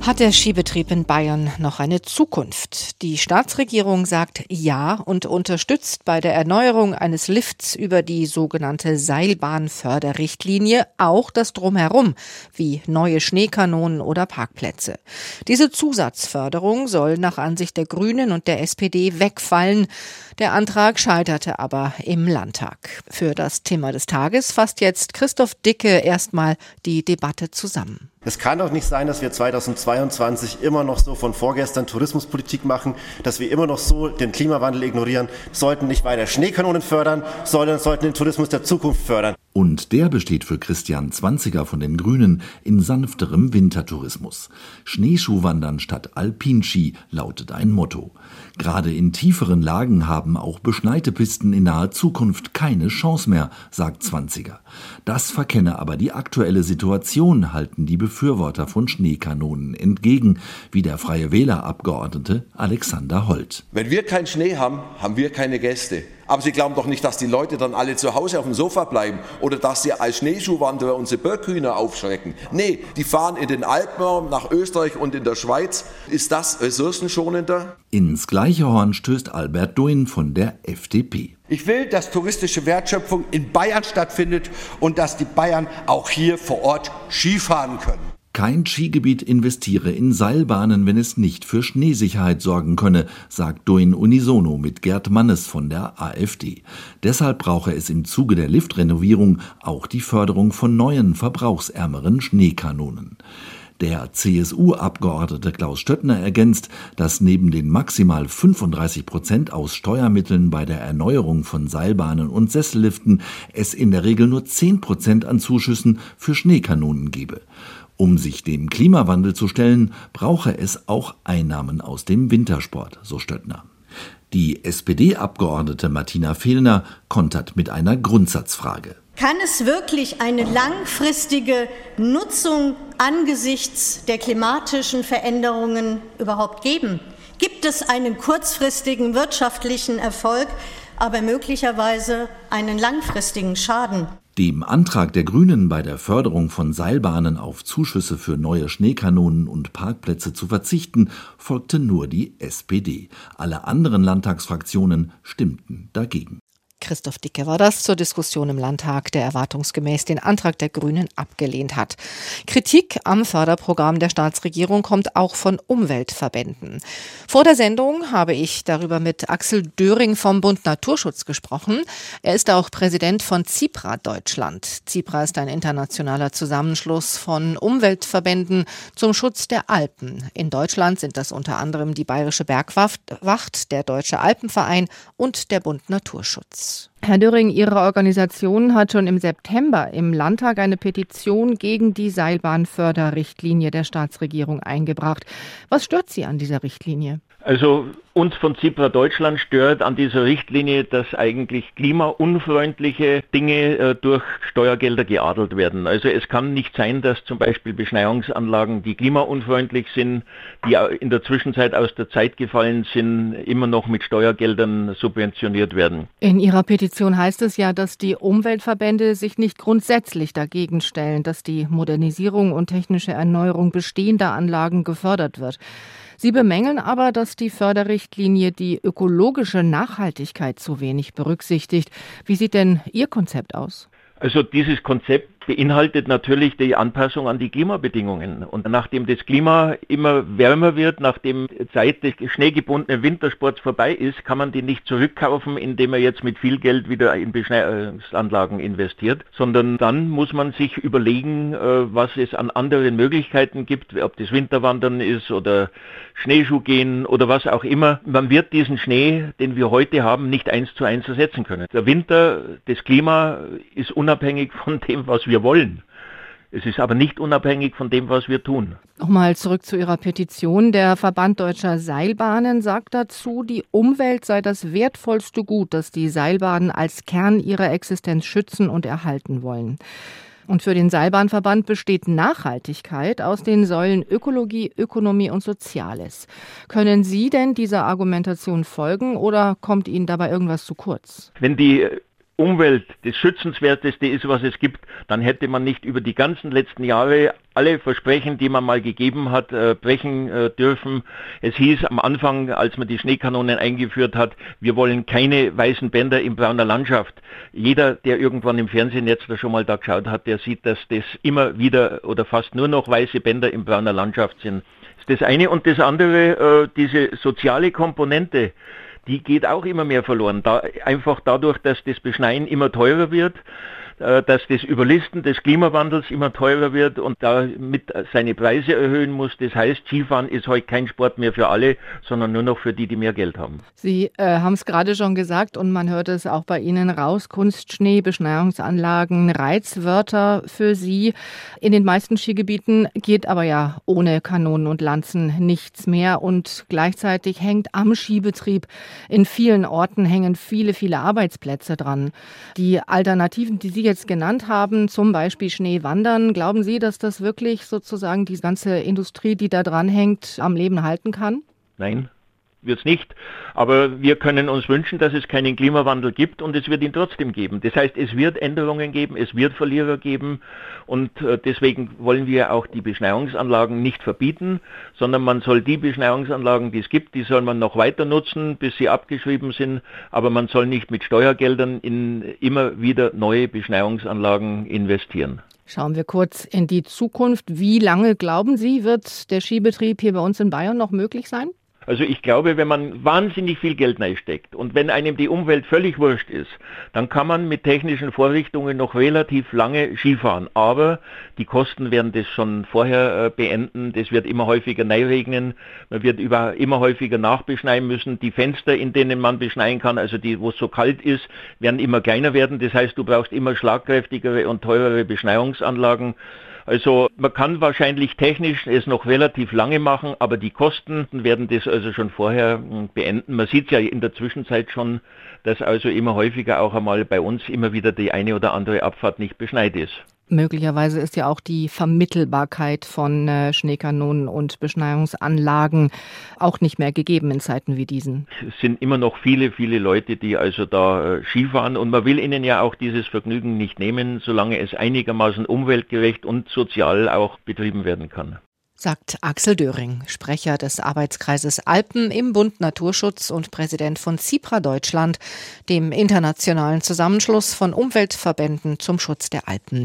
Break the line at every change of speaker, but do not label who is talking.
Hat der Skibetrieb in Bayern noch eine Zukunft? Die Staatsregierung sagt Ja und unterstützt bei der Erneuerung eines Lifts über die sogenannte Seilbahnförderrichtlinie auch das Drumherum, wie neue Schneekanonen oder Parkplätze. Diese Zusatzförderung soll nach Ansicht der Grünen und der SPD wegfallen. Der Antrag scheiterte aber im Landtag. Für das Thema des Tages fasst jetzt Christoph Dicke erstmal die Debatte zusammen.
Es kann doch nicht sein, dass wir 2022 immer noch so von vorgestern Tourismuspolitik machen, dass wir immer noch so den Klimawandel ignorieren, sollten nicht weiter Schneekanonen fördern, sondern sollten den Tourismus der Zukunft fördern.
Und der besteht für Christian Zwanziger von den Grünen in sanfterem Wintertourismus. Schneeschuhwandern statt Alpinski lautet ein Motto. Gerade in tieferen Lagen haben auch beschneite Pisten in naher Zukunft keine Chance mehr, sagt Zwanziger. Das verkenne aber die aktuelle Situation, halten die Befürworter von Schneekanonen entgegen, wie der Freie Wählerabgeordnete Alexander Holt.
Wenn wir keinen Schnee haben, haben wir keine Gäste. Aber Sie glauben doch nicht, dass die Leute dann alle zu Hause auf dem Sofa bleiben oder dass sie als Schneeschuhwanderer unsere Birkhühner aufschrecken. Nee, die fahren in den Alpen nach Österreich und in der Schweiz. Ist das ressourcenschonender?
Ins gleiche Horn stößt Albert Duin von der FDP.
Ich will, dass touristische Wertschöpfung in Bayern stattfindet und dass die Bayern auch hier vor Ort Skifahren können.
Kein Skigebiet investiere in Seilbahnen, wenn es nicht für Schneesicherheit sorgen könne, sagt Duin unisono mit Gerd Mannes von der AfD. Deshalb brauche es im Zuge der Liftrenovierung auch die Förderung von neuen, verbrauchsärmeren Schneekanonen. Der CSU-Abgeordnete Klaus Stöttner ergänzt, dass neben den maximal 35 Prozent aus Steuermitteln bei der Erneuerung von Seilbahnen und Sesselliften es in der Regel nur 10 Prozent an Zuschüssen für Schneekanonen gebe. Um sich dem Klimawandel zu stellen, brauche es auch Einnahmen aus dem Wintersport, so Stöttner. Die SPD-Abgeordnete Martina Fehlner kontert mit einer Grundsatzfrage.
Kann es wirklich eine langfristige Nutzung angesichts der klimatischen Veränderungen überhaupt geben? Gibt es einen kurzfristigen wirtschaftlichen Erfolg, aber möglicherweise einen langfristigen Schaden?
Dem Antrag der Grünen bei der Förderung von Seilbahnen auf Zuschüsse für neue Schneekanonen und Parkplätze zu verzichten, folgte nur die SPD. Alle anderen Landtagsfraktionen stimmten dagegen.
Christoph Dicke war das zur Diskussion im Landtag, der erwartungsgemäß den Antrag der Grünen abgelehnt hat. Kritik am Förderprogramm der Staatsregierung kommt auch von Umweltverbänden. Vor der Sendung habe ich darüber mit Axel Döring vom Bund Naturschutz gesprochen. Er ist auch Präsident von CIPRA Deutschland. CIPRA ist ein internationaler Zusammenschluss von Umweltverbänden zum Schutz der Alpen. In Deutschland sind das unter anderem die Bayerische Bergwacht, der Deutsche Alpenverein und der Bund Naturschutz. Yes. Herr Döring, Ihre Organisation hat schon im September im Landtag eine Petition gegen die Seilbahnförderrichtlinie der Staatsregierung eingebracht. Was stört Sie an dieser Richtlinie?
Also uns von Zipra Deutschland stört an dieser Richtlinie, dass eigentlich klimaunfreundliche Dinge äh, durch Steuergelder geadelt werden. Also es kann nicht sein, dass zum Beispiel Beschneiungsanlagen, die klimaunfreundlich sind, die in der Zwischenzeit aus der Zeit gefallen sind, immer noch mit Steuergeldern subventioniert werden.
In Ihrer Petition heißt es ja, dass die Umweltverbände sich nicht grundsätzlich dagegen stellen, dass die Modernisierung und technische Erneuerung bestehender Anlagen gefördert wird. Sie bemängeln aber, dass die Förderrichtlinie die ökologische Nachhaltigkeit zu wenig berücksichtigt. Wie sieht denn Ihr Konzept aus?
Also dieses Konzept beinhaltet natürlich die Anpassung an die Klimabedingungen. Und nachdem das Klima immer wärmer wird, nachdem Zeit des schneegebundenen Wintersports vorbei ist, kann man die nicht zurückkaufen, indem man jetzt mit viel Geld wieder in Beschneiungsanlagen investiert, sondern dann muss man sich überlegen, äh, was es an anderen Möglichkeiten gibt, ob das Winterwandern ist oder Schneeschuh gehen oder was auch immer. Man wird diesen Schnee, den wir heute haben, nicht eins zu eins ersetzen können. Der Winter, das Klima ist unabhängig von dem, was wir wir wollen. Es ist aber nicht unabhängig von dem, was wir tun.
Nochmal zurück zu Ihrer Petition. Der Verband Deutscher Seilbahnen sagt dazu, die Umwelt sei das wertvollste Gut, das die Seilbahnen als Kern ihrer Existenz schützen und erhalten wollen. Und für den Seilbahnverband besteht Nachhaltigkeit aus den Säulen Ökologie, Ökonomie und Soziales. Können Sie denn dieser Argumentation folgen oder kommt Ihnen dabei irgendwas zu kurz?
Wenn die Umwelt das Schützenswerteste ist, was es gibt, dann hätte man nicht über die ganzen letzten Jahre alle Versprechen, die man mal gegeben hat, äh, brechen äh, dürfen. Es hieß am Anfang, als man die Schneekanonen eingeführt hat, wir wollen keine weißen Bänder in brauner Landschaft. Jeder, der irgendwann im Fernsehen jetzt schon mal da geschaut hat, der sieht, dass das immer wieder oder fast nur noch weiße Bänder in brauner Landschaft sind. Das ist das eine. Und das andere, äh, diese soziale Komponente, die geht auch immer mehr verloren. Da, einfach dadurch, dass das Beschneien immer teurer wird dass das Überlisten des Klimawandels immer teurer wird und damit seine Preise erhöhen muss. Das heißt, Skifahren ist heute kein Sport mehr für alle, sondern nur noch für die, die mehr Geld haben.
Sie äh, haben es gerade schon gesagt und man hört es auch bei Ihnen raus. Kunstschnee, Beschneiungsanlagen, Reizwörter für Sie. In den meisten Skigebieten geht aber ja ohne Kanonen und Lanzen nichts mehr und gleichzeitig hängt am Skibetrieb in vielen Orten hängen viele, viele Arbeitsplätze dran. Die Alternativen, die Sie jetzt genannt haben, zum Beispiel Schneewandern, glauben Sie, dass das wirklich sozusagen die ganze Industrie, die da dran hängt, am Leben halten kann?
Nein, wird es nicht. Aber wir können uns wünschen, dass es keinen Klimawandel gibt und es wird ihn trotzdem geben. Das heißt, es wird Änderungen geben, es wird Verlierer geben und äh, deswegen wollen wir auch die Beschneiungsanlagen nicht verbieten, sondern man soll die Beschneiungsanlagen, die es gibt, die soll man noch weiter nutzen, bis sie abgeschrieben sind, aber man soll nicht mit Steuergeldern in immer wieder neue Beschneiungsanlagen investieren.
Schauen wir kurz in die Zukunft. Wie lange glauben Sie, wird der Skibetrieb hier bei uns in Bayern noch möglich sein?
Also ich glaube, wenn man wahnsinnig viel Geld reinsteckt und wenn einem die Umwelt völlig wurscht ist, dann kann man mit technischen Vorrichtungen noch relativ lange Skifahren. Aber die Kosten werden das schon vorher äh, beenden. Das wird immer häufiger regnen. Man wird über, immer häufiger nachbeschneien müssen. Die Fenster, in denen man beschneien kann, also die, wo es so kalt ist, werden immer kleiner werden. Das heißt, du brauchst immer schlagkräftigere und teurere Beschneiungsanlagen. Also man kann wahrscheinlich technisch es noch relativ lange machen, aber die Kosten werden das also schon vorher hm, beenden. Man sieht ja in der Zwischenzeit schon, dass also immer häufiger auch einmal bei uns immer wieder die eine oder andere Abfahrt nicht beschneit ist.
Möglicherweise ist ja auch die Vermittelbarkeit von äh, Schneekanonen und Beschneiungsanlagen auch nicht mehr gegeben in Zeiten wie diesen.
Es sind immer noch viele, viele Leute, die also da äh, Skifahren und man will ihnen ja auch dieses Vergnügen nicht nehmen, solange es einigermaßen umweltgerecht und sozial auch betrieben werden kann
sagt Axel Döring, Sprecher des Arbeitskreises Alpen im Bund Naturschutz und Präsident von CIPRA Deutschland, dem internationalen Zusammenschluss von Umweltverbänden zum Schutz der Alpen.